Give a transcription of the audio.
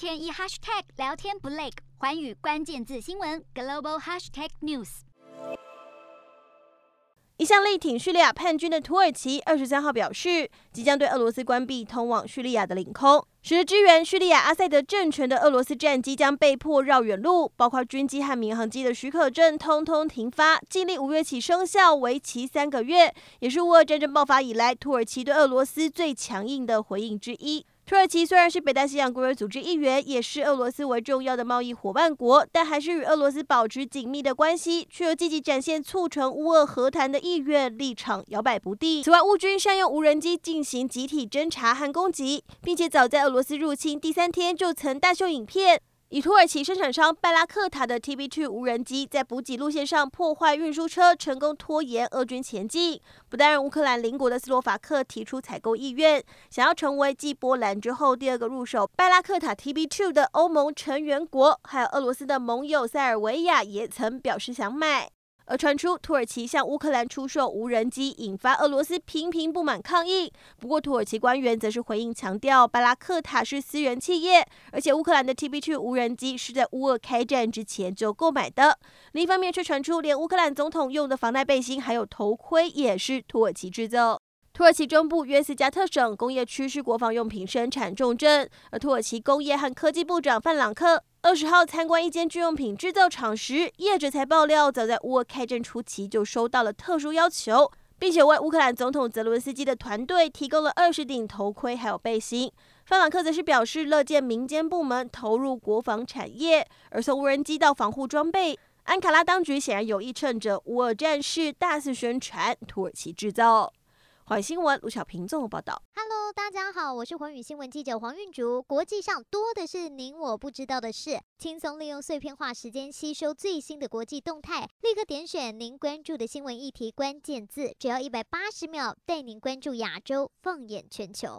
天一 hashtag 聊天不累，寰宇关键字新闻 global hashtag news。一向力挺叙利亚叛军的土耳其，二十三号表示，即将对俄罗斯关闭通往叙利亚的领空，使得支援叙利亚阿塞德政权的俄罗斯战机将被迫绕远路，包括军机和民航机的许可证通通停发，禁令五月起生效，为期三个月，也是乌俄战争爆发以来土耳其对俄罗斯最强硬的回应之一。土耳其虽然是北大西洋公约组织一员，也是俄罗斯为重要的贸易伙伴国，但还是与俄罗斯保持紧密的关系，却又积极展现促成乌俄和谈的意愿，立场摇摆不定。此外，乌军善用无人机进行集体侦查和攻击，并且早在俄罗斯入侵第三天就曾大秀影片。以土耳其生产商拜拉克塔的 TB2 无人机在补给路线上破坏运输车，成功拖延俄军前进，不但让乌克兰邻国的斯洛伐克提出采购意愿，想要成为继波兰之后第二个入手拜拉克塔 TB2 的欧盟成员国，还有俄罗斯的盟友塞尔维亚也曾表示想买。而传出土耳其向乌克兰出售无人机，引发俄罗斯频频不满抗议。不过，土耳其官员则是回应强调，巴拉克塔是私人企业，而且乌克兰的 TB2 无人机是在乌俄开战之前就购买的。另一方面，却传出连乌克兰总统用的防弹背心还有头盔也是土耳其制造。土耳其中部约斯加特省工业区是国防用品生产重镇，而土耳其工业和科技部长范朗克。二十号参观一间军用品制造厂时，业者才爆料，早在乌俄开战初期就收到了特殊要求，并且为乌克兰总统泽伦斯基的团队提供了二十顶头盔还有背心。范朗克则是表示，乐见民间部门投入国防产业，而从无人机到防护装备，安卡拉当局显然有意趁着乌俄战事大肆宣传土耳其制造。海新闻卢小平综合报道。Hello，大家好，我是环宇新闻记者黄韵竹。国际上多的是您我不知道的事，轻松利用碎片化时间吸收最新的国际动态，立刻点选您关注的新闻议题关键字，只要一百八十秒，带您关注亚洲，放眼全球。